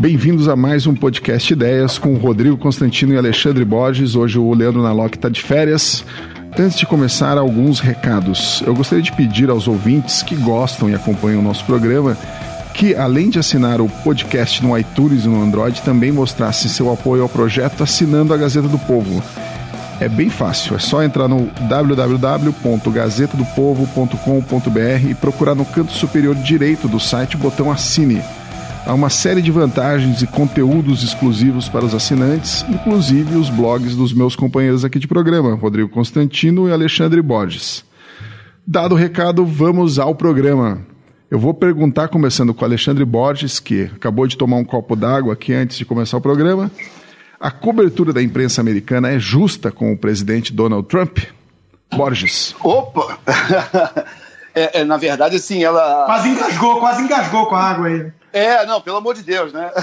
Bem-vindos a mais um podcast Ideias com Rodrigo Constantino e Alexandre Borges. Hoje o Leandro Nalock está de férias. Antes de começar, alguns recados. Eu gostaria de pedir aos ouvintes que gostam e acompanham o nosso programa que, além de assinar o podcast no iTunes e no Android, também mostrasse seu apoio ao projeto assinando a Gazeta do Povo. É bem fácil, é só entrar no www.gazetadopovo.com.br e procurar no canto superior direito do site o botão Assine. Há uma série de vantagens e conteúdos exclusivos para os assinantes, inclusive os blogs dos meus companheiros aqui de programa, Rodrigo Constantino e Alexandre Borges. Dado o recado, vamos ao programa. Eu vou perguntar, começando com o Alexandre Borges, que acabou de tomar um copo d'água aqui antes de começar o programa. A cobertura da imprensa americana é justa com o presidente Donald Trump? Borges. Opa! é, é, na verdade, assim, ela. Quase engasgou, quase engasgou com a água aí. É, não, pelo amor de Deus, né?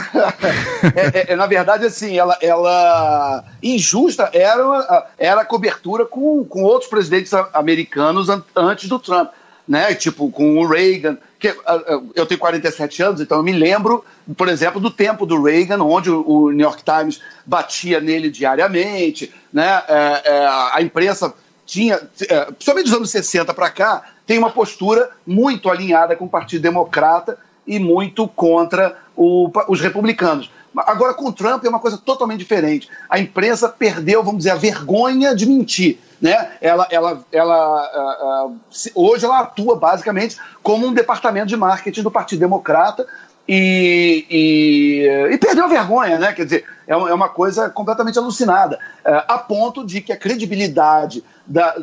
É, é, é, na verdade, assim, ela, ela injusta era, era a cobertura com, com outros presidentes americanos antes do Trump, né? Tipo, com o Reagan. Que, eu tenho 47 anos, então eu me lembro, por exemplo, do tempo do Reagan, onde o New York Times batia nele diariamente, né? É, é, a imprensa tinha, principalmente dos anos 60 para cá, tem uma postura muito alinhada com o Partido Democrata e muito contra o, os republicanos. Agora, com o Trump é uma coisa totalmente diferente. A imprensa perdeu, vamos dizer, a vergonha de mentir. Né? Ela, ela, ela, hoje ela atua basicamente como um departamento de marketing do Partido Democrata e, e, e perdeu a vergonha, né? Quer dizer, é uma, é coisa completamente alucinada, uh, a ponto de que a credibilidade da,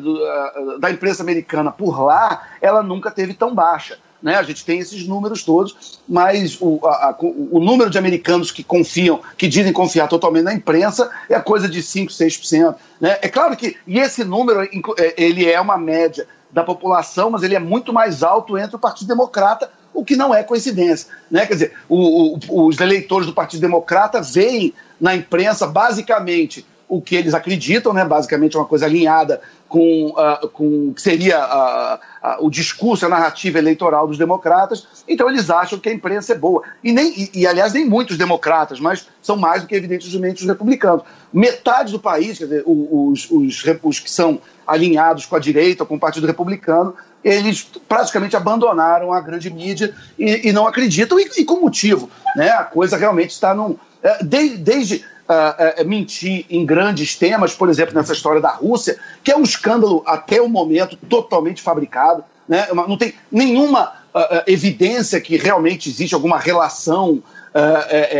da imprensa americana por lá ela nunca teve tão baixa né? A gente tem esses números todos, mas o, a, a, o número de americanos que confiam, que dizem confiar totalmente na imprensa, é coisa de 5, 6%. Né? É claro que, e esse número, é, ele é uma média da população, mas ele é muito mais alto entre o Partido Democrata, o que não é coincidência. Né? Quer dizer, o, o, os eleitores do Partido Democrata veem na imprensa basicamente o que eles acreditam, né? basicamente é uma coisa alinhada com, uh, com que seria uh, uh, o discurso, a narrativa eleitoral dos democratas, então eles acham que a imprensa é boa. E, nem, e, e, aliás, nem muitos democratas, mas são mais do que evidentemente os republicanos. Metade do país, quer dizer, os, os, os que são alinhados com a direita, com o Partido Republicano, eles praticamente abandonaram a grande mídia e, e não acreditam, e, e, com motivo. Né? A coisa realmente está num. É, desde, desde uh, uh, mentir em grandes temas, por exemplo, nessa história da Rússia, que é um escândalo até o momento totalmente fabricado. Né? Não tem nenhuma uh, evidência que realmente existe alguma relação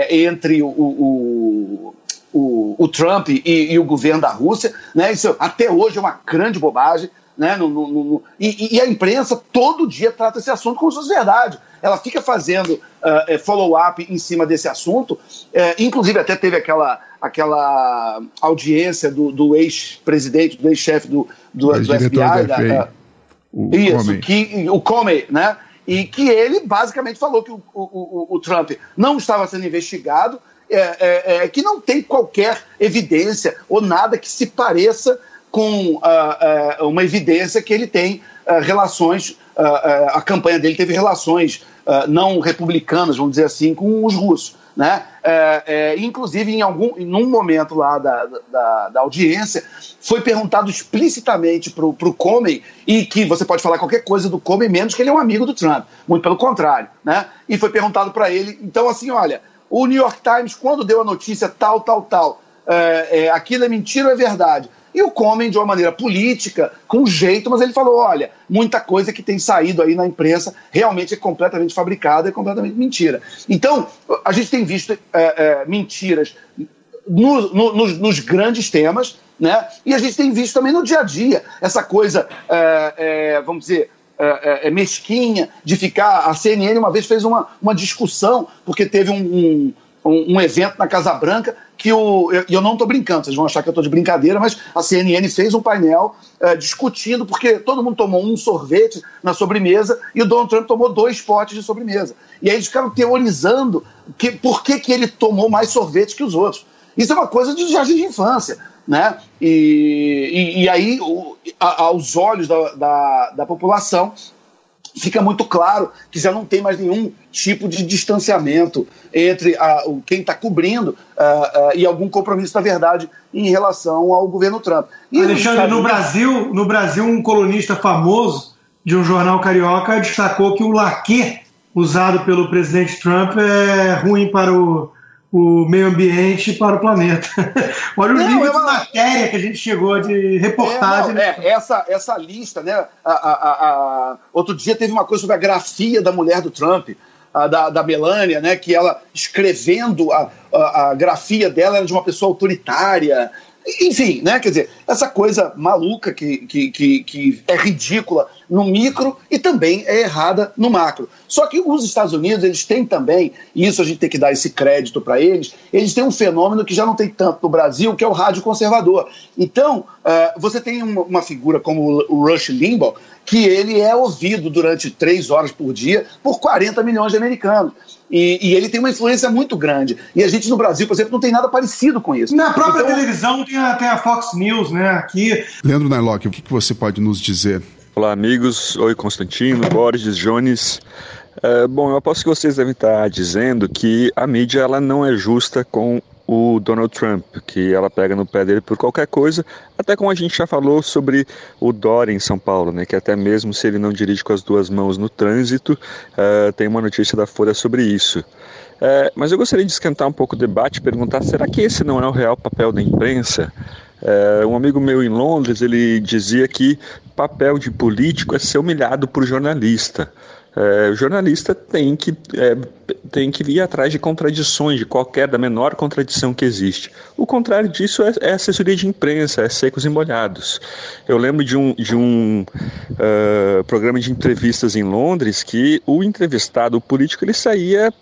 entre o, o, o, o Trump e, e, o governo da Rússia. Né? Isso até hoje é uma grande bobagem. Né? No, no, no, e, e, a imprensa todo dia trata esse assunto como se fosse verdade. Ela fica fazendo uh, follow-up em cima desse assunto. Uh, inclusive, até teve aquela, aquela audiência do, do ex-presidente, do ex-chefe do, do, do FBI, da, o isso, Comey. que o Comey, né? E que ele basicamente falou que o, o, o, o Trump não estava sendo investigado, é, é, é, que não tem qualquer evidência ou nada que se pareça com uh, uh, uma evidência que ele tem uh, relações, a campanha dele teve relações não republicanas, vamos dizer assim, com os russos. Né? inclusive, em algum, em um momento lá da, da, da audiência, foi perguntado explicitamente para o Comey, e que você pode falar qualquer coisa do Comey, menos que ele é um amigo do Trump, muito pelo contrário. Né? E foi perguntado para ele, então, assim, olha, o New York Times, quando deu a notícia tal, tal, tal, é, é, aquilo é mentira ou é verdade? e o comem de uma maneira política, com jeito, mas ele falou: olha, muita coisa que tem saído aí na imprensa realmente é completamente fabricada, é completamente mentira. Então, a gente tem visto é, é, mentiras no, no, nos, nos, grandes temas, né? E a gente tem visto também no dia a dia essa coisa, é, é vamos dizer. É, é, mesquinha de ficar. A CNN uma vez fez uma, uma discussão, porque teve um, um um, um, evento na Casa Branca que o. E eu, não estou brincando, vocês vão achar que eu estou de brincadeira, mas a CNN fez um painel é, discutindo, porque todo mundo tomou um sorvete na sobremesa e o Donald Trump tomou dois potes de sobremesa. E aí eles ficaram teorizando que, por que, que ele tomou mais sorvete que os outros. Isso é uma coisa de jardim de infância. Né? E, e, e aí, o, a, aos olhos da, da, da população, fica muito claro que já não tem mais nenhum tipo de distanciamento entre a, o, quem está cobrindo uh, uh, e algum compromisso da verdade em relação ao governo Trump. E Alexandre, no Brasil, no Brasil, um colunista famoso de um jornal carioca destacou que o laque usado pelo presidente Trump é ruim para o, o meio ambiente para o planeta. Olha o não, nível é uma... de matéria que a gente chegou de reportagem. É, não, é, essa, essa lista, né? A, a, a, outro dia teve uma coisa sobre a grafia da mulher do Trump. Da, da Melania, né, que ela escrevendo a, a, a grafia dela era de uma pessoa autoritária, enfim, né? Quer dizer, essa coisa maluca que, que, que, que, é ridícula no micro e também é errada no macro. Só que os Estados Unidos, eles têm também, e isso a gente tem que dar esse crédito para eles, eles têm um fenômeno que já não tem tanto no Brasil, que é o rádio conservador. Então, uh, você tem uma, uma, figura como o Rush Limbaugh, que ele é ouvido durante três horas por dia por 40 milhões de americanos. E, e, ele tem uma influência muito grande. E a gente no Brasil, por exemplo, não tem nada parecido com isso. Na própria então, televisão tem a, tem a, Fox News, né? Aqui. Leandro Nailock, o que, que você pode nos dizer? Olá, amigos. Oi, Constantino, Borges, Jones. É, bom, eu aposto que vocês devem estar dizendo que a mídia ela não é justa com o Donald Trump, que ela pega no pé dele por qualquer coisa, até como a gente já falou sobre o Dória em São Paulo, né, que até mesmo se ele não dirige com as duas mãos no trânsito, uh, tem uma notícia da Folha sobre isso. Uh, mas eu gostaria de esquentar um pouco o debate e perguntar, será que esse não é o real papel da imprensa? Uh, um amigo meu em Londres, ele dizia que papel de político é ser humilhado por jornalista. É, o jornalista tem que, é, tem que ir atrás de contradições, de qualquer, da menor contradição que existe. O contrário disso é, é assessoria de imprensa, é secos e molhados. Eu lembro de um, de um uh, programa de entrevistas em Londres que o entrevistado, o político, ele saía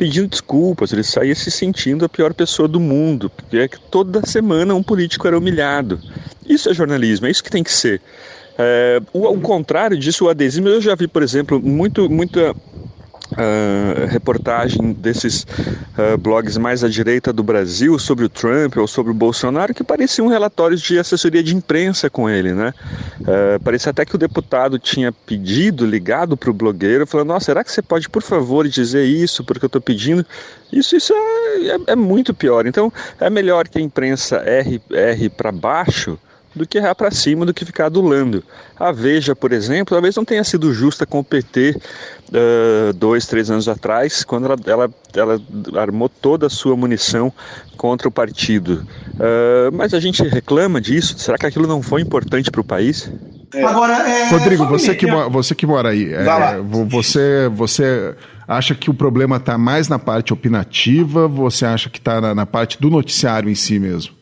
pedindo desculpas, ele saía se sentindo a pior pessoa do mundo, porque é que toda semana um político era humilhado. Isso é jornalismo, é isso que tem que ser. É, o, o, contrário disso, o adesivo, eu já vi, por exemplo, muito, muita uh, reportagem desses uh, blogs mais à direita do Brasil sobre o Trump ou sobre o Bolsonaro que pareciam relatórios de assessoria de imprensa com ele, né? Uh, parecia até que o deputado tinha pedido, ligado para o blogueiro, falando: Nossa, será que você pode, por favor, dizer isso porque eu estou pedindo? Isso, isso é, é, é, muito pior. Então, é melhor que a imprensa erre, erre para baixo do que errar para cima, do que ficar adulando. A Veja, por exemplo, talvez não tenha sido justa com o PT uh, dois, três anos atrás, quando ela, ela, ela, armou toda a sua munição contra o partido. Uh, mas a gente reclama disso? Será que aquilo não foi importante para o país? É. Agora, é, Rodrigo, você que, você que mora aí, é, você, você acha que o problema está mais na parte opinativa? Você acha que está na, na parte do noticiário em si mesmo?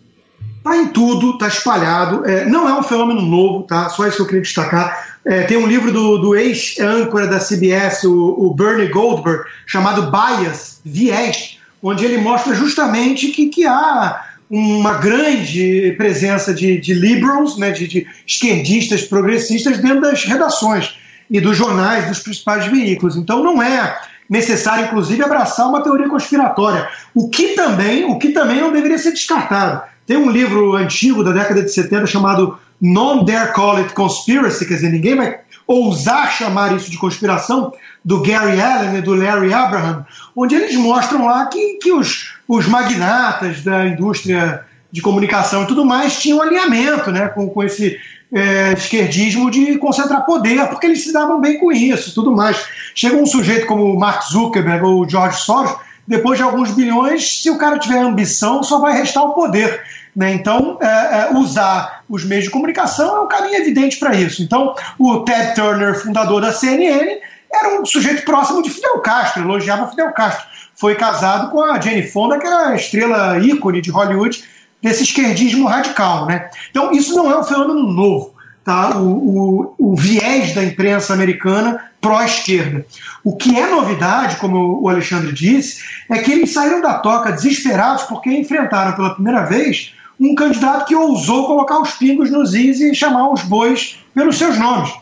Está em tudo, está espalhado. É, não é um fenômeno novo, tá? Só isso que eu queria destacar. É, tem um livro do, do ex-âncora da CBS, o, o, Bernie Goldberg, chamado Bias, Viés, onde ele mostra justamente que, que há uma grande presença de, de liberals, né, de, de esquerdistas progressistas dentro das redações e dos jornais, dos principais veículos. Então não é necessário, inclusive, abraçar uma teoria conspiratória, o que também, o que também não deveria ser descartado. Tem um livro antigo da década de 70 chamado Non Dare Call It Conspiracy, quer dizer, ninguém vai ousar chamar isso de conspiração, do Gary Allen e do Larry Abraham, onde eles mostram lá que, que os, os magnatas da indústria de comunicação e tudo mais tinham alinhamento né, com, com esse é, esquerdismo de concentrar poder, porque eles se davam bem com isso tudo mais. Chega um sujeito como Mark Zuckerberg ou George Soros, depois de alguns bilhões, se o cara tiver ambição, só vai restar o poder. Né? Então, é, é, usar os meios de comunicação é um caminho evidente para isso. Então, o Ted Turner, fundador da CNN, era um sujeito próximo de Fidel Castro, elogiava Fidel Castro. Foi casado com a Jane Fonda, que era a estrela ícone de Hollywood desse esquerdismo radical. Né? Então, isso não é um fenômeno novo. Tá? O, o, o viés da imprensa americana pró-esquerda. O que é novidade, como o Alexandre disse, é que eles saíram da toca desesperados porque enfrentaram pela primeira vez um candidato que ousou colocar os pingos nos is e chamar os bois pelos seus nomes.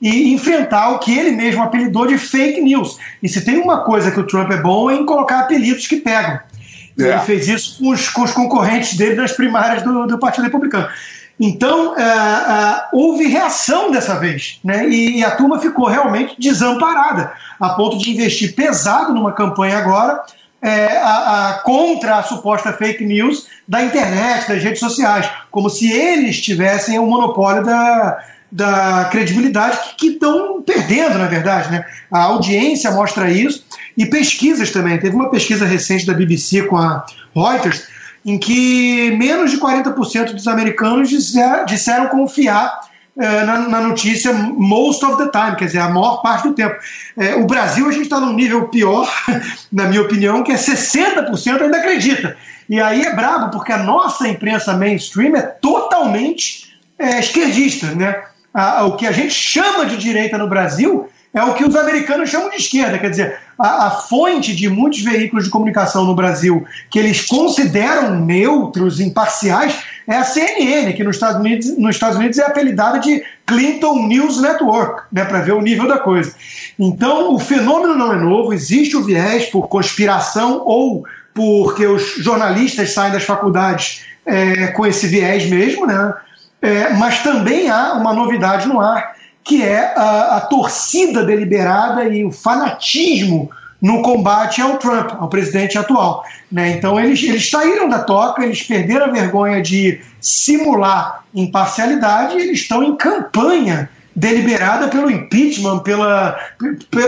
E enfrentar o que ele mesmo apelidou de fake news. E se tem uma coisa que o Trump é bom é em colocar apelidos que pegam. É. Ele fez isso com os, com os, concorrentes dele nas primárias do, do Partido Republicano. Então, uh, uh, houve reação dessa vez, né? E, e, a turma ficou realmente desamparada, a ponto de investir pesado numa campanha agora é, a, a, contra a suposta fake news da internet, das redes sociais, como se eles tivessem o monopólio da, da credibilidade que estão perdendo, na verdade. Né? A audiência mostra isso e pesquisas também. Teve uma pesquisa recente da BBC com a Reuters em que menos de 40% dos americanos disser, disseram confiar eh, na, na, notícia most of the time, quer dizer, a maior parte do tempo. Eh, o Brasil, a gente está num nível pior, na minha opinião, que é 60% ainda acredita. E aí é brabo, porque a nossa imprensa mainstream é totalmente é, esquerdista. Né? O que a gente chama de direita no Brasil é o que os americanos chamam de esquerda. Quer dizer, a, a, fonte de muitos veículos de comunicação no Brasil que eles consideram neutros, imparciais, é a CNN, que nos Estados Unidos, nos Estados Unidos é apelidada de Clinton News Network, né, para ver o nível da coisa. Então, o fenômeno não é novo, existe o viés por conspiração ou porque os jornalistas saem das faculdades é, com esse viés mesmo, né? É, mas também há uma novidade no ar, que é a, a torcida deliberada e o fanatismo no combate ao Trump, ao presidente atual. Né? Então eles, eles saíram da toca, eles perderam a vergonha de simular imparcialidade e eles estão em campanha deliberada pelo impeachment, pela,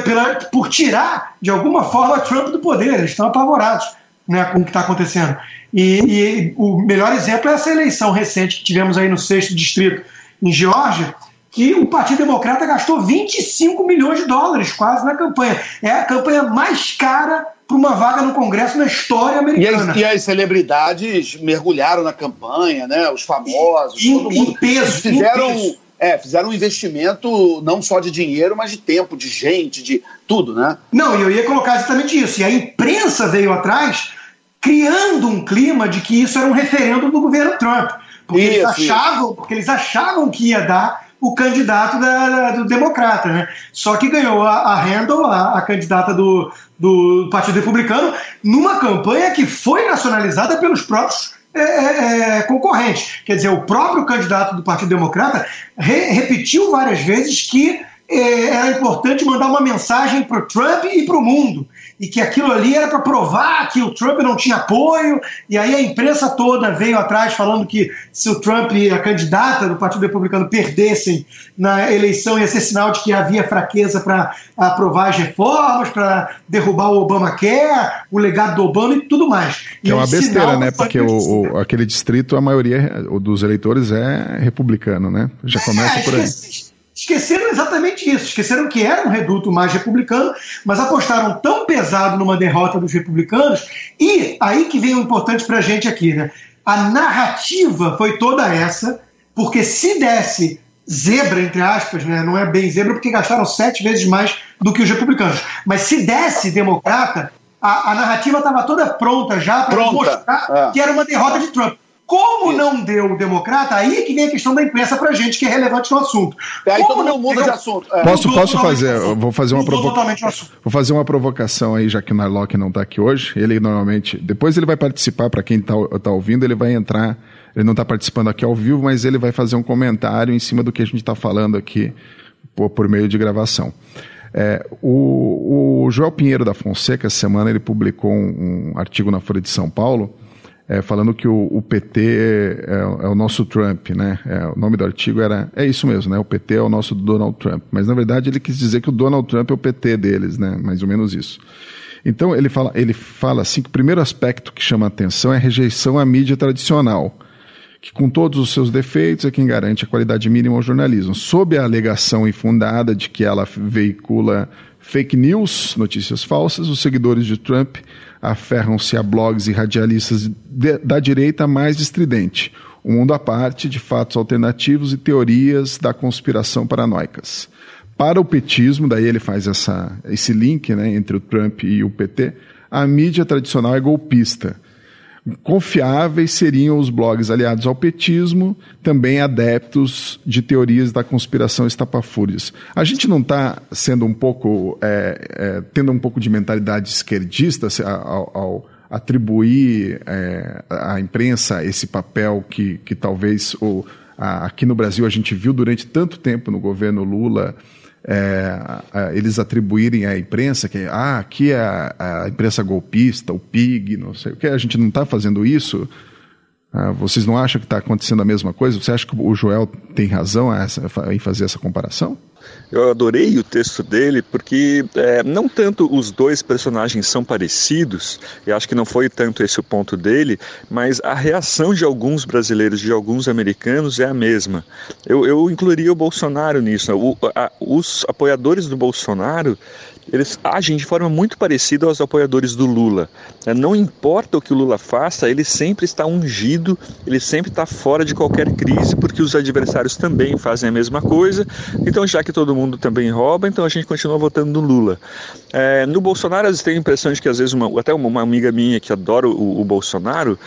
pela, por tirar de alguma forma Trump do poder. Eles estão apavorados né, com o que está acontecendo. E, e, o melhor exemplo é essa eleição recente que tivemos aí no sexto distrito em Geórgia, que o Partido Democrata gastou 25 milhões de dólares quase na campanha. É a campanha mais cara para uma vaga no Congresso na história americana. E as, e as, celebridades mergulharam na campanha, né? Os famosos, em, todo mundo. Em peso, fizeram, em peso. É, fizeram um investimento não só de dinheiro, mas de tempo, de gente, de tudo, né? Não, e eu ia colocar exatamente isso. E a imprensa veio atrás criando um clima de que isso era um referendo do governo Trump. Porque, isso, eles, achavam, porque eles achavam que ia dar o candidato da, do democrata, né? Só que ganhou a, a Handel, a, a, candidata do, do Partido Republicano, numa campanha que foi nacionalizada pelos próprios é, é, é concorrentes. Quer dizer, o próprio candidato do Partido Democrata re, repetiu várias vezes que era importante mandar uma mensagem para o Trump e para o mundo e que aquilo ali era para provar que o Trump não tinha apoio, e aí a imprensa toda veio atrás falando que se o Trump e a candidata do Partido Republicano perdessem na eleição ia ser sinal de que havia fraqueza para aprovar as reformas, para derrubar o Obamacare, o legado do Obama e tudo mais. Que é uma besteira, né? Porque o, o, aquele distrito, a maioria dos eleitores é republicano, né? Já começa é, por aí esqueceram exatamente isso, esqueceram que era um reduto mais republicano, mas apostaram tão pesado numa derrota dos republicanos, e aí que vem o importante para a gente aqui, né? A narrativa foi toda essa, porque se desse zebra, entre aspas, né? não é bem zebra, porque gastaram sete vezes mais do que os republicanos, mas se desse democrata, a, a narrativa estava toda pronta já para mostrar é. que era uma derrota de Trump. Como Isso. não deu o democrata, aí é que vem a questão da imprensa pra gente, que é relevante no assunto. É, aí todo mundo muda de assunto. É. Posso, posso fazer, vou fazer uma provocação. Vou fazer uma provocação aí, já que o Narlock não está aqui hoje. Ele normalmente, depois ele vai participar, para quem está tá ouvindo, ele vai entrar, ele não está participando aqui ao vivo, mas ele vai fazer um comentário em cima do que a gente está falando aqui por, por meio de gravação. É, o, o Joel Pinheiro da Fonseca, essa semana, ele publicou um, um artigo na Folha de São Paulo, é, falando que o, o PT é, é, o nosso Trump, né? É, o nome do artigo era é isso mesmo, né? O PT é o nosso Donald Trump. Mas na verdade ele quis dizer que o Donald Trump é o PT deles, né? Mais ou menos isso. Então ele fala, ele fala assim que o primeiro aspecto que chama a atenção é a rejeição à mídia tradicional, que com todos os seus defeitos é quem garante a qualidade mínima ao jornalismo, sob a alegação infundada de que ela veicula fake news, notícias falsas, os seguidores de Trump aferram-se a blogs e radialistas de, da direita mais estridente, um mundo à parte de fatos alternativos e teorias da conspiração paranoicas. Para o petismo, daí ele faz essa, esse link né, entre o Trump e o PT, a mídia tradicional é golpista Confiáveis seriam os blogs aliados ao petismo, também adeptos de teorias da conspiração estapafúrias. A gente não está sendo um pouco, é, é, tendo um pouco de mentalidade esquerdista ao, ao atribuir é, à imprensa esse papel que, que talvez o, aqui no Brasil a gente viu durante tanto tempo no governo Lula é, eles atribuírem à imprensa que ah, aqui é a, a, imprensa golpista, o PIG, não sei o que, a gente não está fazendo isso. Ah, vocês não acham que está acontecendo a mesma coisa? Você acha que o Joel tem razão em fazer essa comparação? Eu adorei o texto dele porque é, não tanto os dois personagens são parecidos, e acho que não foi tanto esse o ponto dele, mas a reação de alguns brasileiros, de alguns americanos é a mesma. Eu, eu incluiria o Bolsonaro nisso. O, a, os apoiadores do Bolsonaro eles agem de forma muito parecida aos apoiadores do Lula. É, não importa o que o Lula faça, ele sempre está ungido, ele sempre está fora de qualquer crise, porque os adversários também fazem a mesma coisa. Então, já que todo mundo também rouba, então a gente continua votando no Lula. É, no Bolsonaro, às vezes tem a impressão de que, às vezes, uma, até uma amiga minha que adora o, o Bolsonaro,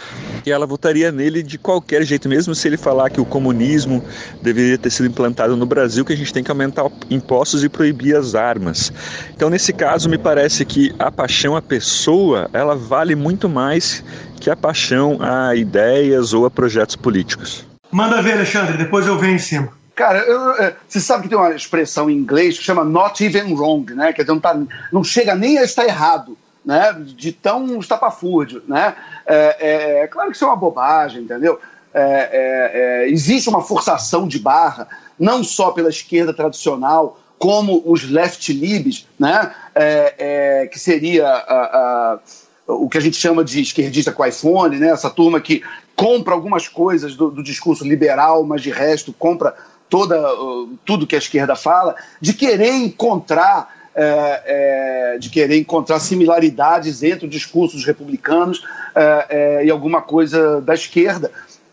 que ela votaria nele de qualquer jeito, mesmo se ele falar que o comunismo deveria ter sido implantado no Brasil, que a gente tem que aumentar impostos e proibir as armas. Então, nesse caso, me parece que a paixão à pessoa, ela vale muito mais que a paixão a ideias ou a projetos políticos. Manda ver, Alexandre, depois eu venho em cima. Cara, eu, é, você sabe que tem uma expressão em inglês que chama not even wrong, né? Quer dizer, não, tá, não chega nem a estar errado, né? De tão estapafúrdio, né? É, é, é claro que isso é uma bobagem, entendeu? É, é, é, existe uma forçação de barra, não só pela esquerda tradicional, como os left libs, né? É, é, que seria a, a, o que a gente chama de esquerdista com iPhone, né? essa turma que compra algumas coisas do, do discurso liberal, mas de resto compra toda, tudo que a esquerda fala, de querer encontrar é, é, de querer encontrar similaridades entre os discursos republicanos é, é, e alguma coisa da esquerda.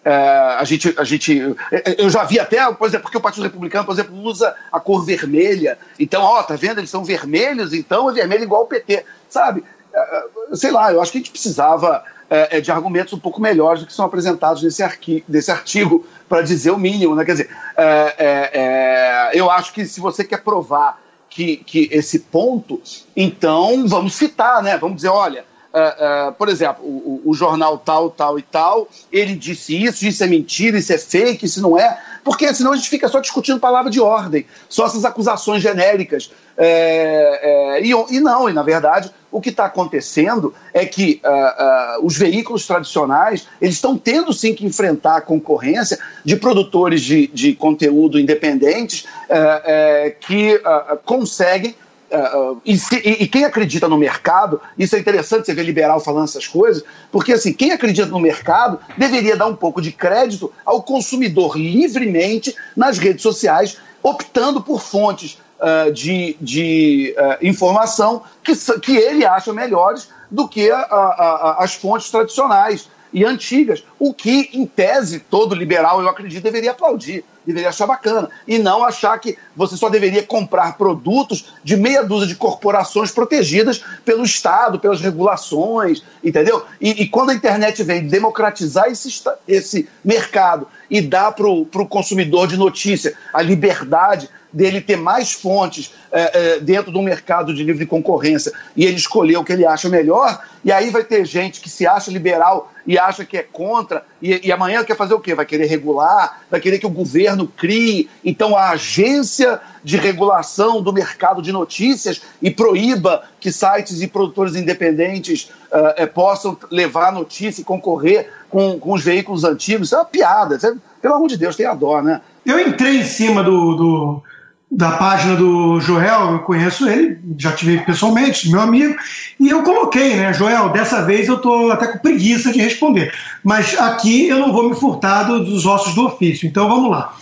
É, a gente, a gente, eu já vi até, por exemplo, porque o Partido Republicano, por exemplo, usa a cor vermelha. Então, ó, tá vendo? Eles são vermelhos, então é vermelho igual ao PT, sabe? É, sei lá, eu acho que a gente precisava é, de argumentos um pouco melhores do que são apresentados nesse, arqui, nesse artigo, para dizer o mínimo, né? Quer dizer, é, eu acho que se você quer provar que, que esse ponto, então vamos citar, né? Vamos dizer, olha, Uh, uh, por exemplo, o, o, jornal tal, tal e tal, ele disse isso, isso é mentira, isso é fake, isso não é, porque senão a gente fica só discutindo palavra de ordem, só essas acusações genéricas. É, é, e, e, não, e na verdade, o que está acontecendo é que uh, os veículos tradicionais eles estão tendo sim que enfrentar a concorrência de produtores de, de conteúdo independentes que conseguem Uh, e, se, e, quem acredita no mercado, isso é interessante você ver liberal falando essas coisas, porque assim, quem acredita no mercado deveria dar um pouco de crédito ao consumidor livremente nas redes sociais, optando por fontes uh, de, de uh, informação que, que ele acha melhores do que a, a, a, as fontes tradicionais e antigas, o que, em tese, todo liberal, eu acredito, deveria aplaudir, deveria achar bacana, e não achar que você só deveria comprar produtos de meia dúzia de corporações protegidas pelo Estado, pelas regulações, entendeu? E, e quando a internet vem democratizar esse, esse mercado e dar para o consumidor de notícia a liberdade dele ter mais fontes é, é, dentro do mercado de livre concorrência e ele escolher o que ele acha melhor, e aí vai ter gente que se acha liberal e acha que é contra, e, e amanhã quer fazer o quê? Vai querer regular, vai querer que o governo crie, então a agência de regulação do mercado de notícias e proíba que sites e produtores independentes uh, possam levar notícia e concorrer com, com os veículos antigos. Isso é uma piada. É, pelo amor de Deus, tem a dó, né? Eu entrei em cima do, do da página do Joel, eu conheço ele, já tive pessoalmente, meu amigo, e eu coloquei, né, Joel, dessa vez eu estou até com preguiça de responder, mas aqui eu não vou me furtar dos ossos do ofício, então vamos lá.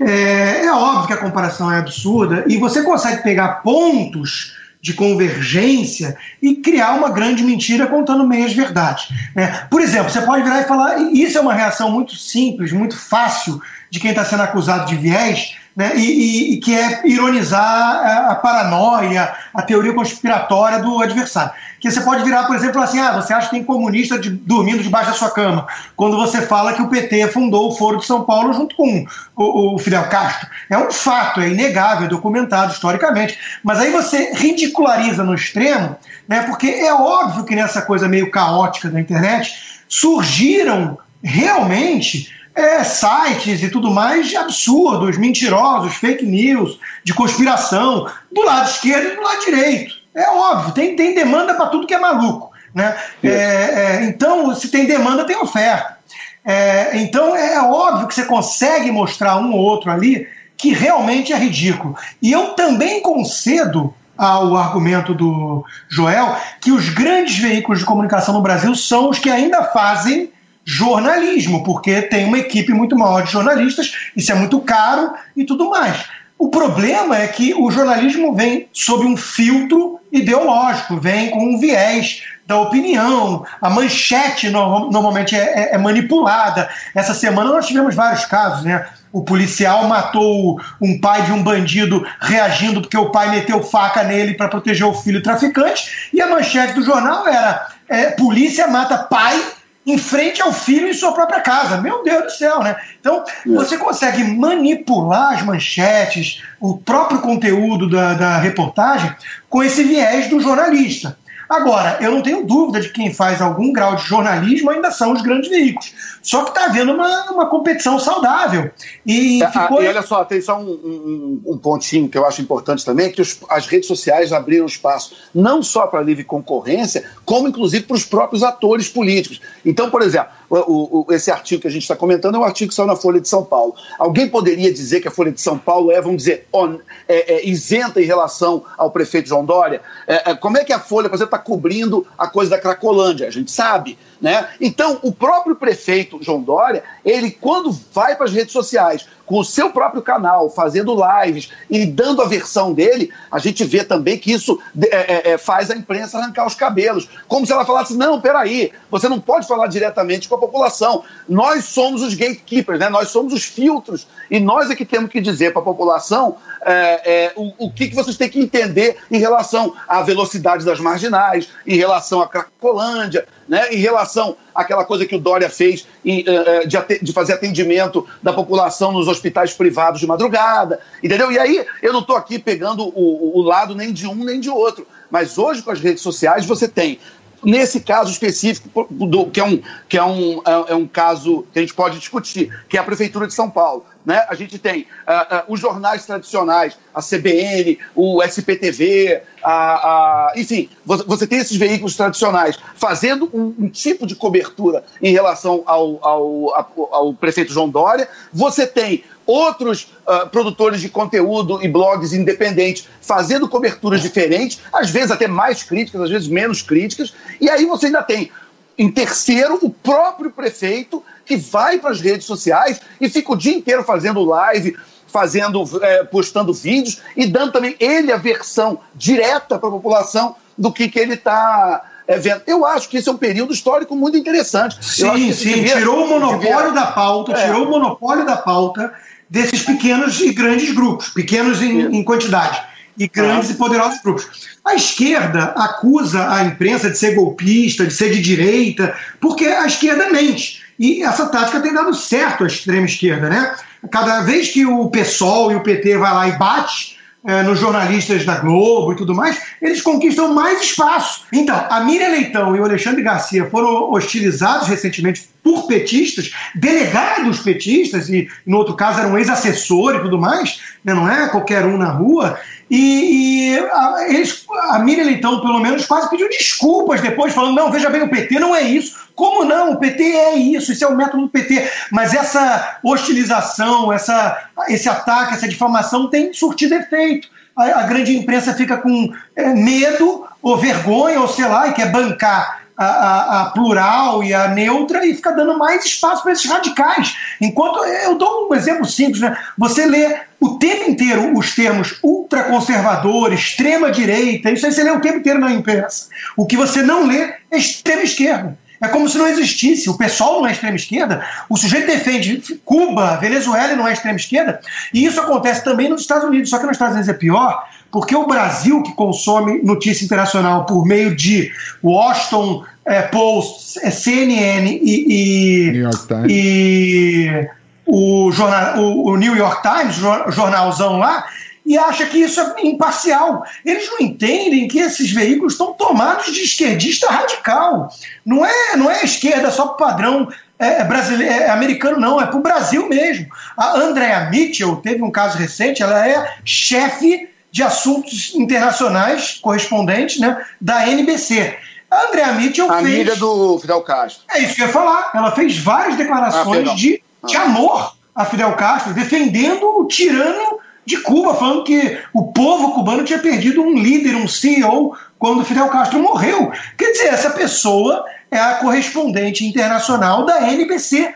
É, é óbvio que a comparação é absurda e você consegue pegar pontos de convergência e criar uma grande mentira contando meias verdades. Né? Por exemplo, você pode virar e falar, e isso é uma reação muito simples, muito fácil de quem está sendo acusado de viés, né, e, e, que é ironizar a, a, paranoia, a teoria conspiratória do adversário. Que você pode virar, por exemplo, assim: ah, você acha que tem comunista de, dormindo debaixo da sua cama, quando você fala que o PT fundou o Foro de São Paulo junto com o, o Fidel Castro. É um fato, é inegável, é documentado historicamente. Mas aí você ridiculariza no extremo, né, porque é óbvio que nessa coisa meio caótica da internet surgiram realmente é, sites e tudo mais absurdos, mentirosos, fake news, de conspiração, do lado esquerdo e do lado direito. É óbvio, tem, tem demanda para tudo que é maluco. Né? É, é, então, se tem demanda, tem oferta. É, então, é óbvio que você consegue mostrar um ou outro ali que realmente é ridículo. E eu também concedo ao argumento do Joel que os grandes veículos de comunicação no Brasil são os que ainda fazem jornalismo, porque tem uma equipe muito maior de jornalistas, isso é muito caro e tudo mais. O problema é que o jornalismo vem sob um filtro ideológico, vem com um viés da opinião, a manchete normalmente é, é, é manipulada. Essa semana nós tivemos vários casos, né? O policial matou um pai de um bandido reagindo porque o pai meteu faca nele para proteger o filho traficante, e a manchete do jornal era: é, polícia mata pai em frente ao filho em sua própria casa. Meu Deus do céu, né? Então, você consegue manipular as manchetes, o próprio conteúdo da, da reportagem, com esse viés do jornalista. Agora, eu não tenho dúvida de que quem faz algum grau de jornalismo ainda são os grandes veículos. Só que está havendo uma, uma competição saudável. E, é, ficou... e olha só, tem só um, um, um, pontinho que eu acho importante também, que os, as redes sociais abriram espaço não só para a livre concorrência, como inclusive para os próprios atores políticos. Então, por exemplo, o, o, esse artigo que a gente está comentando é um artigo que saiu na Folha de São Paulo. Alguém poderia dizer que a Folha de São Paulo é, vamos dizer, on, é, é, isenta em relação ao prefeito João Dória? É, é, como é que a Folha, por exemplo, está cobrindo a coisa da Cracolândia? A gente sabe. Né? Então, o próprio prefeito João Dória, ele quando vai para as redes sociais com o seu próprio canal, fazendo lives e dando a versão dele, a gente vê também que isso é, é, é, faz a imprensa arrancar os cabelos. Como se ela falasse: não, peraí, você não pode falar diretamente com a população. Nós somos os gatekeepers, né? nós somos os filtros, e nós é que temos que dizer para a população é, é, o, o que, que vocês têm que entender em relação à velocidade das marginais, em relação à Cracolândia, né, em relação àquela coisa que o Dória fez em, uh, de, de, fazer atendimento da população nos hospitais privados de madrugada, entendeu? E aí eu não estou aqui pegando o, o lado nem de um nem de outro, mas hoje com as redes sociais você tem nesse caso específico, do, que, é um, que é, um, é, é um caso que a gente pode discutir, que é a Prefeitura de São Paulo. Né? A gente tem uh, uh, os jornais tradicionais, a CBN, o SPTV, a, a, enfim, você, tem esses veículos tradicionais fazendo um, um tipo de cobertura em relação ao, ao, ao, ao, prefeito João Dória. Você tem outros uh, produtores de conteúdo e blogs independentes fazendo coberturas diferentes, às vezes até mais críticas, às vezes menos críticas. E aí você ainda tem em terceiro, o próprio prefeito que vai para as redes sociais e fica o dia inteiro fazendo live, fazendo, é, postando vídeos e dando também ele a versão direta para a população do que, que ele está é, vendo. Eu acho que esse é um período histórico muito interessante. Sim, sim, devia, tirou o monopólio devia... da pauta, é. tirou o monopólio da pauta desses pequenos e grandes grupos, pequenos em, em quantidade e grandes ah. e poderosos grupos. A esquerda acusa a imprensa de ser golpista, de ser de direita, porque a esquerda mente. E essa tática tem dado certo à extrema esquerda, né? Cada vez que o PSOL e o PT vai lá e bate é, nos jornalistas da Globo e tudo mais, eles conquistam mais espaço. Então, a Miriam Leitão e o Alexandre Garcia foram hostilizados recentemente por petistas, delegados petistas, e no outro caso eram ex-assessor e tudo mais, né, não é qualquer um na rua, e, e a, eles, a Miriam Leitão, pelo menos, quase pediu desculpas depois, falando: não, veja bem, o PT não é isso. Como não? O PT é isso, isso é o método do PT. Mas essa hostilização, essa, esse ataque, essa difamação tem surtido efeito. A, a grande imprensa fica com é, medo ou vergonha, ou sei lá, e quer bancar a, a, a, plural e a neutra e fica dando mais espaço para esses radicais. Enquanto eu dou um exemplo simples, né? Você lê o tempo inteiro os termos ultraconservador, extrema direita, isso aí você lê o tempo inteiro na imprensa. O que você não lê é extrema esquerda. É como se não existisse. O pessoal não é extrema esquerda. O sujeito defende Cuba, Venezuela não é extrema esquerda. E isso acontece também nos Estados Unidos. Só que nos Estados Unidos é pior, porque o Brasil, que consome notícia internacional por meio de Washington é, Post, é, CNN e, e, New York Times. e o, jornal, o, o New York Times, jornalzão lá, e acha que isso é imparcial. Eles não entendem que esses veículos estão tomados de esquerdista radical. Não é, não é esquerda só padrão é, é brasileiro, é americano, não, é para o Brasil mesmo. A Andrea Mitchell teve um caso recente, ela é chefe de assuntos internacionais, correspondente né, da NBC. A Andrea Mitchell Amiga fez... do Fidel Castro. É isso que eu ia falar. Ela fez várias declarações ah, de, de amor a Fidel Castro, defendendo o tirano de Cuba, falando que o povo cubano tinha perdido um líder, um CEO, quando Fidel Castro morreu. Quer dizer, essa pessoa é a correspondente internacional da NBC.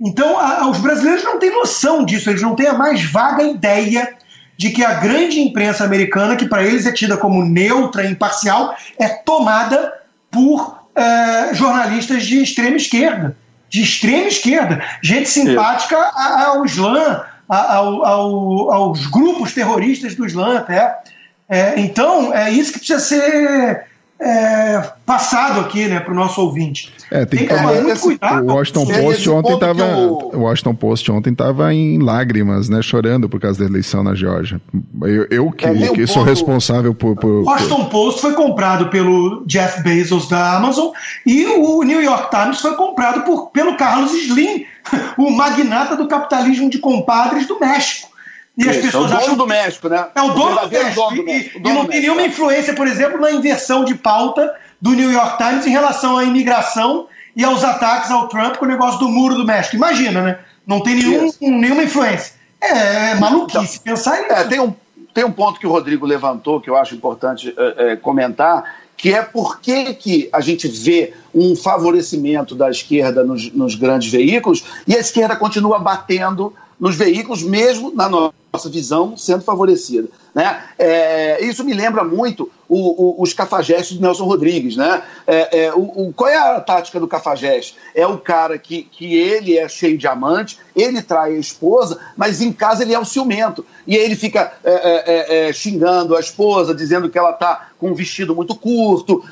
Então, a, os brasileiros não têm noção disso, eles não têm a mais vaga ideia de que a grande imprensa americana, que para eles é tida como neutra, imparcial, é tomada por é, jornalistas de extrema esquerda. De extrema esquerda. Gente simpática ao Islã, ao, ao, aos grupos terroristas do Islã até. É, então, é isso que precisa ser é, passado aqui né, para o nosso ouvinte. É, tem, tem que tomar muito cuidado. O Washington Post ontem estava. O Washington Post ontem estava em lágrimas, né, chorando por causa da eleição na Geórgia. Eu, eu que, é, que sou responsável por, por. O Washington Post foi comprado pelo Jeff Bezos da Amazon e o New York Times foi comprado por, pelo Carlos Slim, o magnata do capitalismo de compadres do México. E as pessoas é o dono acham... do México, né? É o dono do México. Dono do México. E, e não tem nenhuma influência, por exemplo, na inversão de pauta do New York Times em relação à imigração e aos ataques ao Trump com o negócio do muro do México. Imagina, né? Não tem nenhum, nenhuma influência. É, é maluquice então, pensar nisso. É, tem, um, tem um ponto que o Rodrigo levantou que eu acho importante é, é, comentar, que é por que, que a gente vê um favorecimento da esquerda nos, nos grandes veículos e a esquerda continua batendo nos veículos, mesmo na nossa visão, sendo favorecida. Né? É, isso me lembra muito o, o, os cafajestes de Nelson Rodrigues. Né? É, é, o, qual é a tática do cafajeste? É o cara que, que ele é cheio de amante, ele trai a esposa, mas em casa ele é o ciumento. E ele fica é, é, é, xingando a esposa, dizendo que ela está com um vestido muito curto.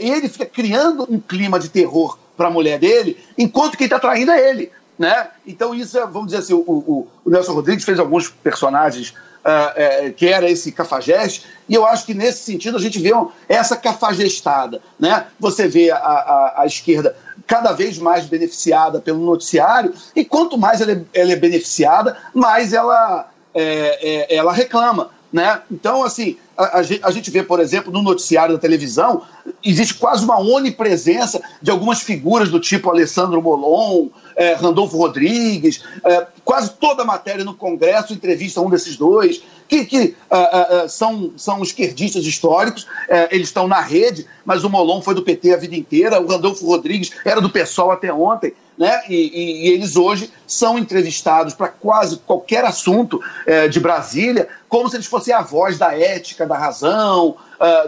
e ele fica criando um clima de terror para a mulher dele, enquanto quem está traindo é ele. Né? Então, isso é, vamos dizer assim, o, o, o Nelson Rodrigues fez alguns personagens uh, que era esse cafajeste, e eu acho que nesse sentido a gente vê essa cafajestada. Né? Você vê a, a, a, esquerda cada vez mais beneficiada pelo noticiário, e quanto mais ela é, ela é beneficiada, mais ela, é, é, ela reclama. Né? Então, assim, a, a, gente vê, por exemplo, no noticiário da televisão, existe quase uma onipresença de algumas figuras do tipo Alessandro Molon, é, Randolfo Rodrigues, é, quase toda a matéria no Congresso entrevista um desses dois, que, que uh, uh, são, são esquerdistas históricos, uh, eles estão na rede, mas o Molon foi do PT a vida inteira, o Randolfo Rodrigues era do PSOL até ontem, né? E, e, eles hoje são entrevistados para quase qualquer assunto eh, de Brasília, como se eles fossem a voz da ética, da razão,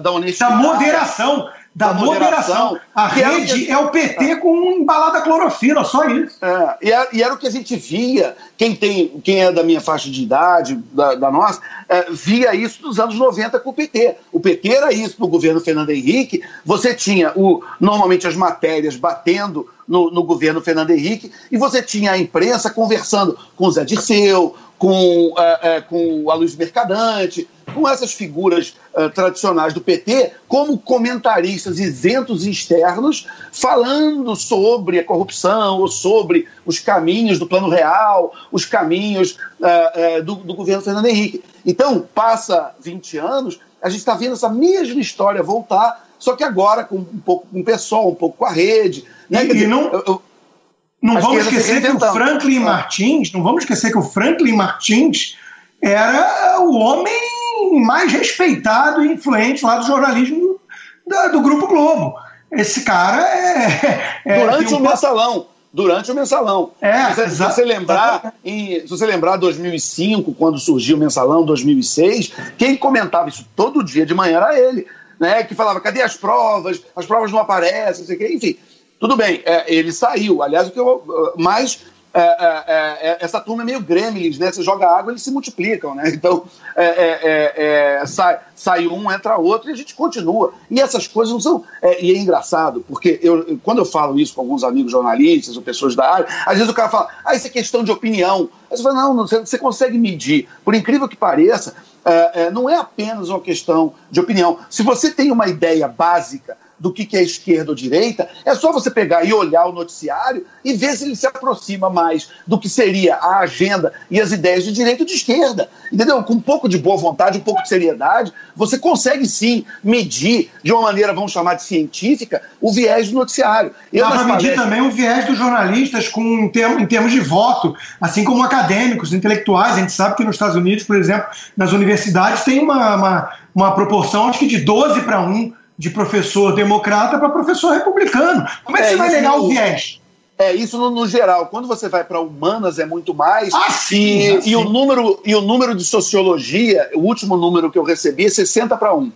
da honestidade. Da moderação da, moderação. moderação. A rede é o PT com embalada clorofila, só isso. É, e, era, e, era, o que a gente via, quem, tem, quem é da minha faixa de idade, da, da nossa, é, via isso nos anos 90 com o PT. O PT era isso no governo Fernando Henrique, você tinha o, normalmente as matérias batendo no, no governo Fernando Henrique, e você tinha a imprensa conversando com o Zé Dirceu, com, é, é, com a Luz Mercadante, com essas figuras uh, tradicionais do PT, como comentaristas isentos e externos, falando sobre a corrupção ou sobre os caminhos do Plano Real, os caminhos uh, uh, do, do, governo Fernando Henrique. Então, passa 20 anos, a gente está vendo essa mesma história voltar, só que agora com um pouco com o pessoal, um pouco com a rede. Né? E, e não, eu, eu, não vamos esquecer que o Franklin é. Martins, não vamos esquecer que o Franklin Martins era o homem mais respeitado e influente lá do jornalismo da, do Grupo Globo. Esse cara é. é durante um... o mensalão. Durante o mensalão. É, se, se você lembrar, em, se você lembrar 2005, quando surgiu o mensalão, 2006, quem comentava isso todo dia de manhã era ele. Né, que falava, cadê as provas? As provas não aparecem, sei o quê. Enfim, tudo bem, é, ele saiu. Aliás, o que eu mais é, é, é, essa turma é meio gremlins, né? Você joga água, eles se multiplicam, né? Então, é, sai, sai, um, entra outro e a gente continua. E essas coisas não são. e é engraçado, porque eu, quando eu falo isso com alguns amigos jornalistas ou pessoas da área, às vezes o cara fala, ah, isso é questão de opinião. Aí você fala, não, não você, você consegue medir. Por incrível que pareça, não é apenas uma questão de opinião. Se você tem uma ideia básica do que é esquerda ou direita, é só você pegar e olhar o noticiário e ver se ele se aproxima mais do que seria a agenda e as ideias de direita ou de esquerda. Entendeu? Com um pouco de boa vontade, um pouco de seriedade, você consegue sim medir de uma maneira, vamos chamar de científica, o viés do noticiário. Eu, Dá para medir também o viés dos jornalistas com, em, termos, em termos de voto, assim como acadêmicos, intelectuais. A gente sabe que nos Estados Unidos, por exemplo, nas universidades tem uma, uma, uma proporção, acho que de 12 para 1 de professor democrata para professor republicano. Como é que é, você vai negar no, o viés? É, isso no, no geral. Quando você vai para humanas é muito mais. Ah, sim, e, ah, sim. e, o número, e o número de sociologia, o último número que eu recebi é 60 para 1.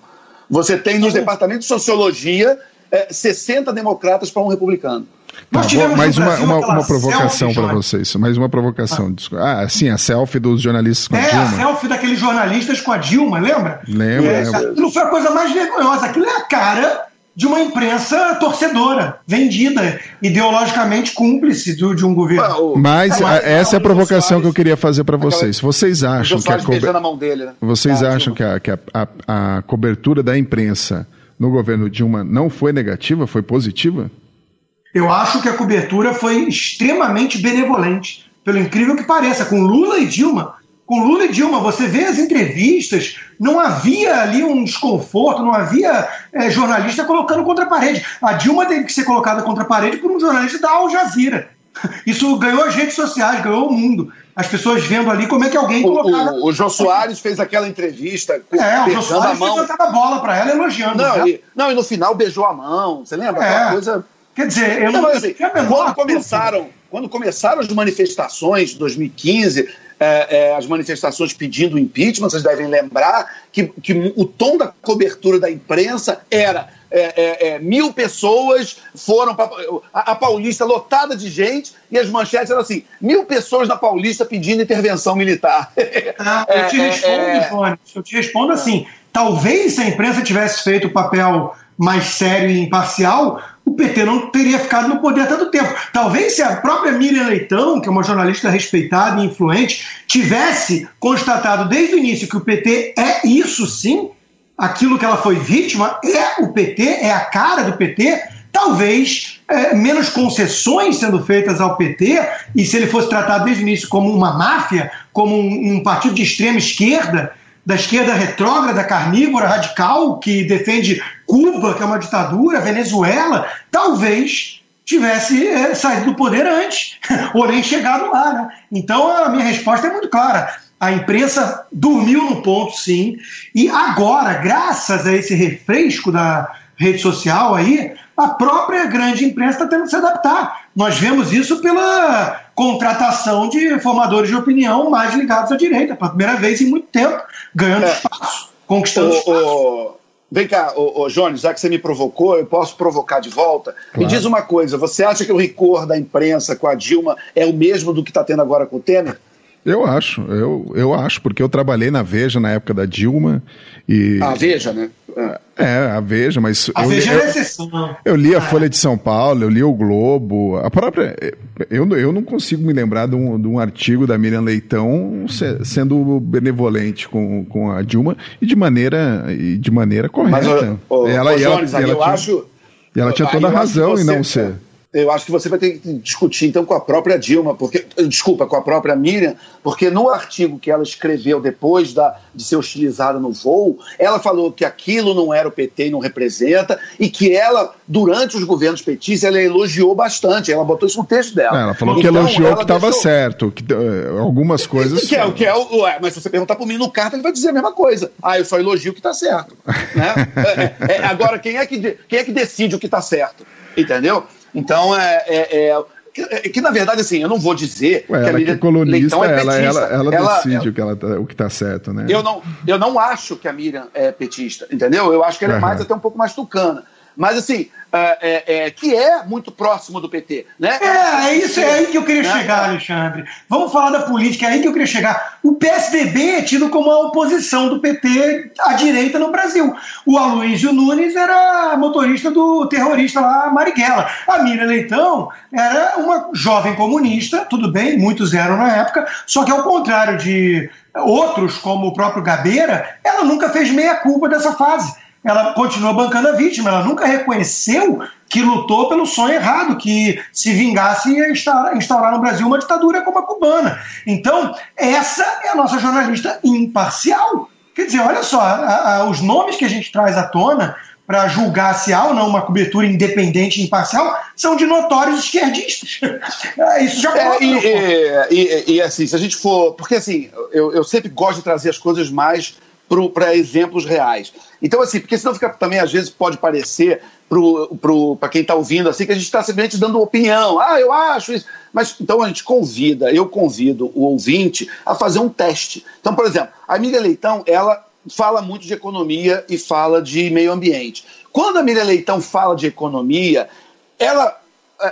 Você tem nos departamentos de sociologia é, 60 democratas para um republicano. Tá, mais uma, uma, uma provocação para vocês. Mais uma provocação. Ah. ah, sim, a selfie dos jornalistas com a é, Dilma. É, a selfie daqueles jornalistas com a Dilma, lembra? Lembra. É, aquilo foi a coisa mais vergonhosa. Aquilo é a cara de uma imprensa torcedora, vendida, ideologicamente cúmplice do, de um governo. Mas a, essa é a provocação que eu queria fazer para vocês. Vocês acham que a, dele, né? vocês ah, acham que, a, que a, a, a cobertura da imprensa no governo Dilma não foi negativa, foi positiva? Eu acho que a cobertura foi extremamente benevolente, pelo incrível que pareça, com Lula e Dilma. Com Lula e Dilma, você vê as entrevistas, não havia ali um desconforto, não havia é, jornalista colocando contra a parede. A Dilma teve que ser colocada contra a parede por um jornalista da Al Jazeera. Isso ganhou as redes sociais, ganhou o mundo. As pessoas vendo ali como é que alguém colocava. O, o, o Jô Soares fez aquela entrevista. É, o Jô Soares a mão. a bola para ela elogiando. Não e, não, e no final beijou a mão. Você lembra? É. coisa Quer dizer, eu não, não assim, quando começaram, quando começaram as manifestações de 2015, é, é, as manifestações pedindo impeachment, vocês devem lembrar que, que o tom da cobertura da imprensa era é, é, é mil pessoas foram para a, Paulista lotada de gente e as manchetes eram assim: mil pessoas na Paulista pedindo intervenção militar. Ah, eu te é, respondo, Jones, eu te respondo assim: talvez se a imprensa tivesse feito o papel mais sério e imparcial, o PT não teria ficado no poder tanto tempo. Talvez se a própria Miriam Leitão, que é uma jornalista respeitada e influente, tivesse constatado desde o início que o PT é isso sim, aquilo que ela foi vítima é o PT, é a cara do PT, talvez é, menos concessões sendo feitas ao PT, e se ele fosse tratado desde o início como uma máfia, como um, um partido de extrema esquerda, da esquerda retrógrada, carnívora, radical, que defende Cuba, que é uma ditadura, Venezuela, talvez tivesse é, saído do poder antes, ou nem chegado lá. Né? Então a minha resposta é muito clara. A imprensa dormiu no ponto, sim, e agora, graças a esse refresco da rede social aí, a própria grande imprensa está tendo que se adaptar. Nós vemos isso pela contratação de formadores de opinião mais ligados à direita, pela primeira vez em muito tempo, ganhando é. espaço, conquistando o, espaço. O, vem cá, o, Jones, já que você me provocou, eu posso provocar de volta. Claro. Me diz uma coisa: você acha que o rigor da imprensa com a Dilma é o mesmo do que está tendo agora com o Temer? Eu acho, eu, eu acho, porque eu trabalhei na Veja na época da Dilma e. A Veja, né? É, a Veja, mas. A eu, Veja eu, é exceção. Eu li a ah. Folha de São Paulo, eu li o Globo, a própria. Eu, eu não consigo me lembrar de um, de um artigo da Miriam Leitão se, sendo benevolente com, com a Dilma e de maneira, e de maneira correta. Mas, o, o, ela, o Jones, ela, ela, eu tinha, acho. E ela tinha toda a razão em não ser eu acho que você vai ter que discutir então com a própria Dilma, porque desculpa, com a própria Miriam, porque no artigo que ela escreveu depois da, de ser hostilizada no voo, ela falou que aquilo não era o PT e não representa, e que ela, durante os governos petistas, ela elogiou bastante, ela botou isso no texto dela. É, ela falou então, que elogiou que estava deixou... certo, que uh, algumas coisas. Que é, que é, ué, mas se você perguntar para mim no carta, ele vai dizer a mesma coisa. Ah, eu só elogio o que está certo. né? é, é, agora, quem é, que, quem é que decide o que está certo? Entendeu? Então, é, é, é que, que, na verdade, assim, eu não vou dizer Ué, que a Miriam que é colunista, é ela, ela, ela, ela, decide o que ela tá, o que está certo, né? Eu não, eu não acho que a Miriam é petista, entendeu? Eu acho que ela é mais até um pouco mais tucana. Mas assim, é, é, é, que é muito próximo do PT. Né? É, é isso, é aí que eu queria né? chegar, Alexandre. Vamos falar da política, é aí que eu queria chegar. O PSDB é tido como a oposição do PT à direita no Brasil. O Aloysio Nunes era motorista do terrorista lá, Marighella. A Miriam Leitão era uma jovem comunista, tudo bem, muitos eram na época, só que ao contrário de outros, como o próprio Gabeira, ela nunca fez meia culpa dessa fase ela continua bancando a vítima, ela nunca reconheceu que lutou pelo sonho errado, que se vingasse ia instaurar no Brasil uma ditadura como a cubana. Então, essa é a nossa jornalista imparcial. Quer dizer, olha só, a, a, os nomes que a gente traz à tona para julgar se há ou não uma cobertura independente e imparcial são de notórios esquerdistas. Isso já é, e, e, e, e, assim, se a gente for. Porque assim, eu, eu sempre gosto de trazer as coisas mais para exemplos reais. Então, assim, porque senão fica também, às vezes, pode parecer para quem está ouvindo assim que a gente está simplesmente dando opinião. Ah, eu acho isso. Mas então a gente convida, eu convido o ouvinte a fazer um teste. Então, por exemplo, a Miriam Leitão, ela fala muito de economia e fala de meio ambiente. Quando a Miriam Leitão fala de economia, ela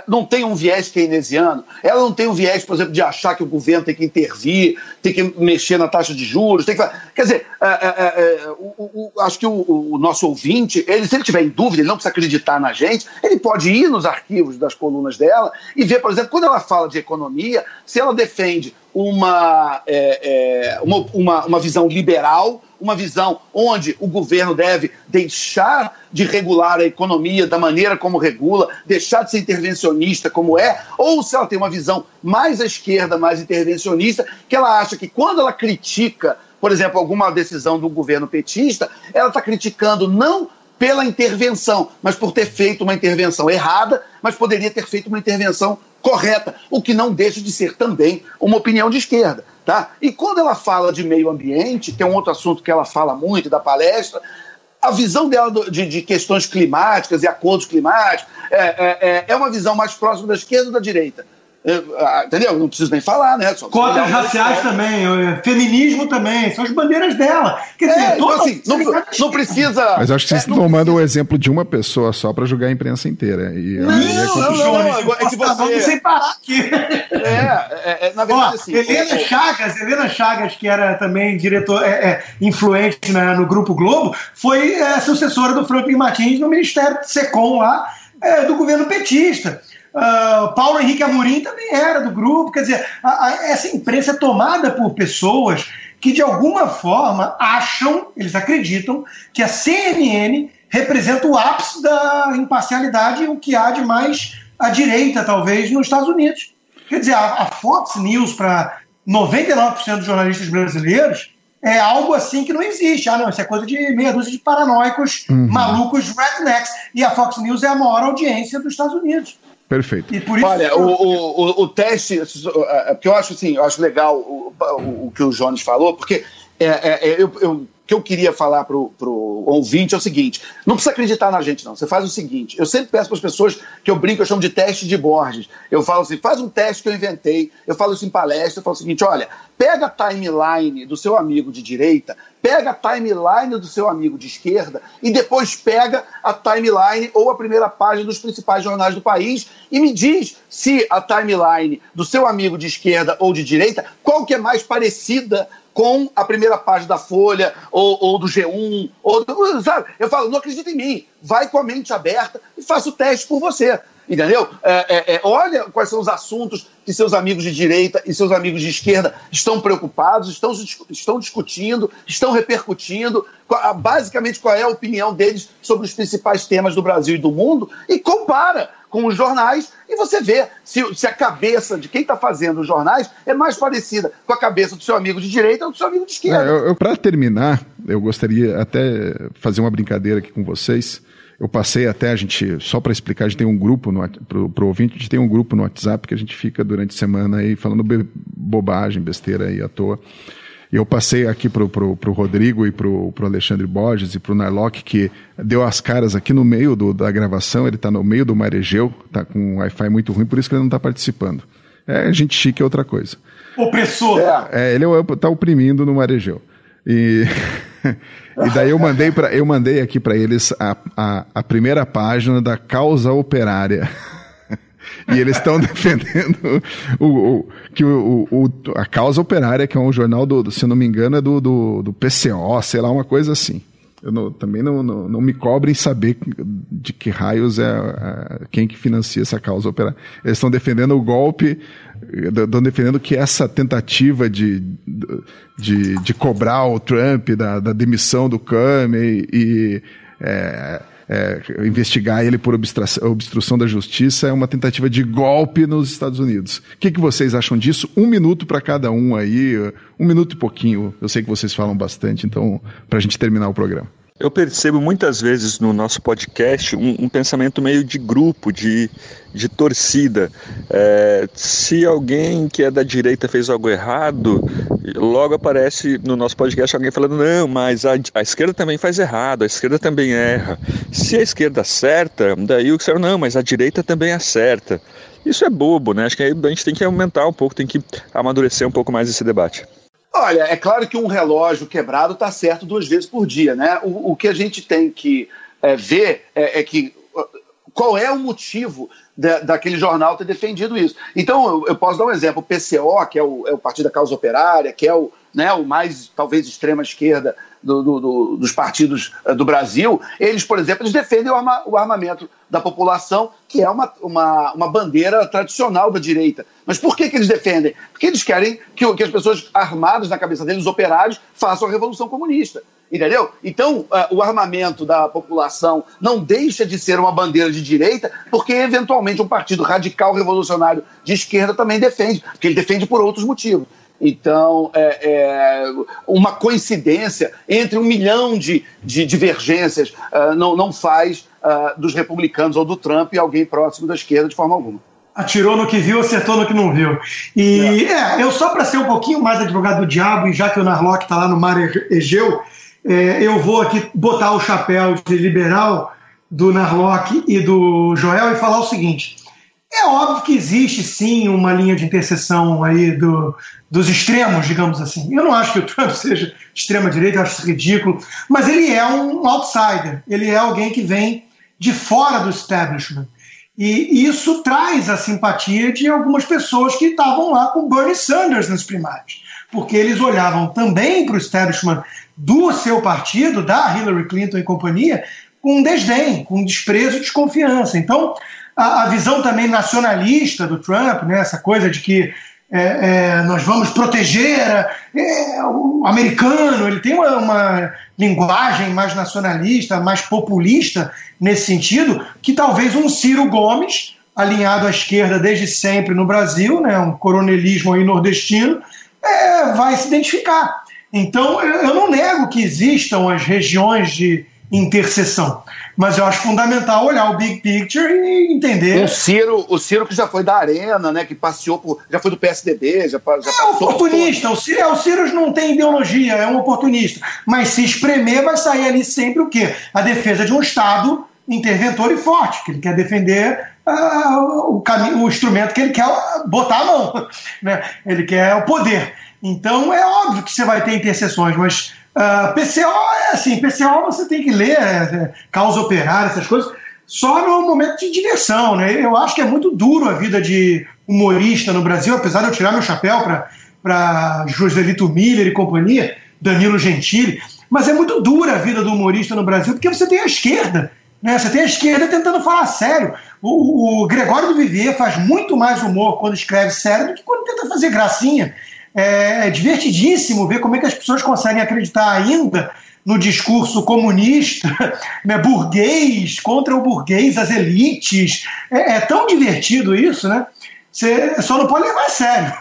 não tem um viés keynesiano, ela não tem um viés, por exemplo, de achar que o governo tem que intervir, tem que mexer na taxa de juros, tem que Quer dizer, é, é, é, o, o, acho que o, o, nosso ouvinte, ele, se ele tiver em dúvida, ele não precisa acreditar na gente, ele pode ir nos arquivos das colunas dela e ver, por exemplo, quando ela fala de economia, se ela defende uma, é, uma, uma, uma visão liberal uma visão onde o governo deve deixar de regular a economia da maneira como regula, deixar de ser intervencionista como é, ou se ela tem uma visão mais à esquerda, mais intervencionista, que ela acha que quando ela critica, por exemplo, alguma decisão do governo petista, ela está criticando não pela intervenção, mas por ter feito uma intervenção errada, mas poderia ter feito uma intervenção correta, o que não deixa de ser também uma opinião de esquerda. Tá? E quando ela fala de meio ambiente, que é um outro assunto que ela fala muito da palestra, a visão dela de, de questões climáticas e acordos climáticos é, é, é, é uma visão mais próxima da esquerda ou da direita. Ah, entendeu? Não preciso nem falar, né? Só Cotas raciais também, feminismo também, são as bandeiras dela. Quer dizer, é, então, assim, não, não, precisa. Mas acho que vocês é, estão tomando o exemplo de uma pessoa só para julgar a imprensa inteira. E não, é não, não, não, é que você. Vamos sem parar aqui. É, é, é na verdade, Ó, assim. Helena Chagas, Helena Chagas, que era também diretor, é, influente né, no Grupo Globo, foi sucessora do Franklin Martins no Ministério SECOM lá, do governo petista. Uh, Paulo Henrique Amorim também era do grupo. Quer dizer, a, a, essa imprensa é tomada por pessoas que, de alguma forma, acham, eles acreditam, que a CNN representa o ápice da imparcialidade, o que há de mais à direita, talvez, nos Estados Unidos. Quer dizer, a, a Fox News, para 99% dos jornalistas brasileiros, é algo assim que não existe. Ah, não, isso é coisa de meia dúzia de paranoicos, uhum. malucos, rednecks. E a Fox News é a maior audiência dos Estados Unidos. Perfeito. Olha, o, o, o, teste, é, porque eu acho assim, eu acho legal o, o, o que o Jones falou, porque é, é, é eu, eu que eu queria falar para o ouvinte é o seguinte: não precisa acreditar na gente, não. Você faz o seguinte: eu sempre peço para as pessoas que eu brinco, eu chamo de teste de Borges. Eu falo assim: faz um teste que eu inventei. Eu falo isso em palestra. Eu falo o seguinte: olha, pega a timeline do seu amigo de direita, pega a timeline do seu amigo de esquerda e depois pega a timeline ou a primeira página dos principais jornais do país e me diz se a timeline do seu amigo de esquerda ou de direita, qual que é mais parecida com a primeira página da Folha ou, ou do G1. Ou do, sabe? Eu falo, não acredita em mim. Vai com a mente aberta e faça o teste por você. Entendeu? É, é, é, olha quais são os assuntos que seus amigos de direita e seus amigos de esquerda estão preocupados, estão, estão discutindo, estão repercutindo, basicamente qual é a opinião deles sobre os principais temas do Brasil e do mundo, e compara com os jornais e você vê se, se a cabeça de quem está fazendo os jornais é mais parecida com a cabeça do seu amigo de direita ou do seu amigo de esquerda. É, eu Para terminar, eu gostaria até fazer uma brincadeira aqui com vocês. Eu passei até a gente, só para explicar, a gente tem um grupo, para o ouvinte, a gente tem um grupo no WhatsApp que a gente fica durante a semana aí falando bobagem, besteira aí à toa. Eu passei aqui pro, pro, pro Rodrigo e pro, pro Alexandre Borges e pro Narlock, que deu as caras aqui no meio do, da gravação, ele está no meio do Maregeu, tá com um Wi-Fi muito ruim, por isso que ele não está participando. É, gente chique é outra coisa. Opressor! É, ele está oprimindo no Maregeu. E, e daí eu mandei, pra, eu mandei aqui para eles a, a, a primeira página da causa operária. E eles estão defendendo o, o, que o, o, a causa operária, que é um jornal, do, se não me engano, é do, do, do PCO, sei lá, uma coisa assim. Eu não, também não, não, não, me cobrem saber de que raios é, é quem que financia essa causa. Eles estão defendendo o golpe, estão defendendo que essa tentativa de, de, de cobrar o Trump da, da demissão do Kame e, é, é, investigar ele por obstrução, da justiça é uma tentativa de golpe nos Estados Unidos. O que, que vocês acham disso? Um minuto para cada um aí, um minuto e pouquinho. Eu sei que vocês falam bastante, então, para a gente terminar o programa. Eu percebo muitas vezes no nosso podcast um, um pensamento meio de grupo, de, de torcida. É, se alguém que é da direita fez algo errado, logo aparece no nosso podcast alguém falando: não, mas a, a esquerda também faz errado, a esquerda também erra. Se a esquerda acerta, daí o que será, não, mas a direita também acerta. Isso é bobo, né? Acho que a gente tem que aumentar um pouco, tem que amadurecer um pouco mais esse debate. Olha, é claro que um relógio quebrado está certo duas vezes por dia, né? O, o que a gente tem que é, ver é, é, que qual é o motivo de, daquele jornal ter defendido isso. Então, eu, eu, posso dar um exemplo. O PCO, que é o, é o Partido da Causa Operária, que é o, né, o mais, talvez, extrema esquerda do, do, do, dos partidos uh, do Brasil, eles, por exemplo, eles defendem o, arma, o, armamento da população, que é uma, uma, uma bandeira tradicional da direita. Mas por que, que eles defendem? Porque eles querem que, que as pessoas armadas na cabeça deles, os operários, façam a revolução comunista. Entendeu? Então, uh, o armamento da população não deixa de ser uma bandeira de direita, porque eventualmente um partido radical revolucionário de esquerda também defende, porque ele defende por outros motivos. Então, é, é, uma coincidência entre um milhão de, de divergências uh, não, não faz uh, dos republicanos ou do Trump alguém próximo da esquerda de forma alguma. Atirou no que viu, acertou no que não viu. E é, é eu só para ser um pouquinho mais advogado do diabo, e já que o Narlock está lá no mar Egeu, é, eu vou aqui botar o chapéu de liberal do Narlock e do Joel e falar o seguinte: é óbvio que existe sim uma linha de interseção aí do, dos extremos, digamos assim. Eu não acho que o Trump seja extrema-direita, acho isso ridículo, mas ele é um outsider, ele é alguém que vem de fora do establishment. E isso traz a simpatia de algumas pessoas que estavam lá com Bernie Sanders nas primárias, porque eles olhavam também para o establishment do seu partido, da Hillary Clinton e companhia, com desdém, com desprezo e desconfiança. Então, a, a visão também nacionalista do Trump, né, essa coisa de que é, é, nós vamos proteger é, o americano, ele tem uma, uma, linguagem mais nacionalista, mais populista nesse sentido, que talvez um Ciro Gomes, alinhado à esquerda desde sempre no Brasil, né, um coronelismo aí nordestino, é, vai se identificar. Então, eu não nego que existam as regiões de interseção. Mas eu acho fundamental olhar o big picture e entender. O Ciro, o Ciro que já foi da Arena, né? Que passeou por. já foi do PSDB, já, já É oportunista. O Ciro, é, o Ciro não tem ideologia, é um oportunista. Mas se espremer, vai sair ali sempre o quê? A defesa de um Estado interventor e forte, que ele quer defender uh, o, caminho, o instrumento que ele quer botar a mão. Né? Ele quer o poder. Então é óbvio que você vai ter interseções, mas Uh, ah, PCO é assim, PCO você tem que ler é, causa essas coisas, só no momento de diversão, né? Eu acho que é muito duro a vida de humorista no Brasil, apesar de eu tirar meu chapéu para Joselito Miller e companhia, Danilo Gentili, mas é muito dura a vida do humorista no Brasil, porque você tem a esquerda, né? Você tem a esquerda tentando falar sério. O, o Gregório do Vivier faz muito mais humor quando escreve sério do que quando tenta fazer gracinha. É, é divertidíssimo ver como é que as pessoas conseguem acreditar ainda no discurso comunista, né, burguês, contra o burguês, as elites. É, é tão divertido isso, né? Você só não pode levar a sério.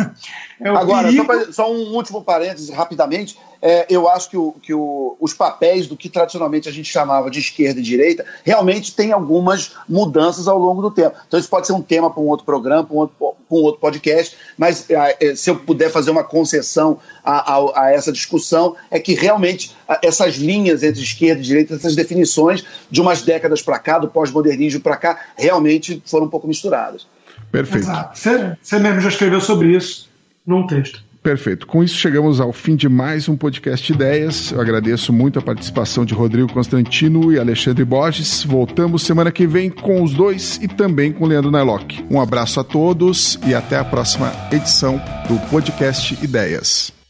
É Agora, só, pra, só, um último parêntese rapidamente. É, eu acho que, o, que o, os papéis do que tradicionalmente a gente chamava de esquerda e direita realmente tem algumas mudanças ao longo do tempo. Então, isso pode ser um tema para um outro programa, para um outro, um outro podcast, mas é, é, se eu puder fazer uma concessão a, a, a, essa discussão, é que realmente essas linhas entre esquerda e direita, essas definições de umas décadas para cá, do pós-modernismo para cá, realmente foram um pouco misturadas. Perfeito. Você, você mesmo já escreveu sobre isso num texto. Perfeito. Com isso, chegamos ao fim de mais um podcast Ideias. Eu agradeço muito a participação de Rodrigo Constantino e Alexandre Borges. Voltamos semana que vem com os dois e também com Leandro Nailock. Um abraço a todos e até a próxima edição do podcast Ideias.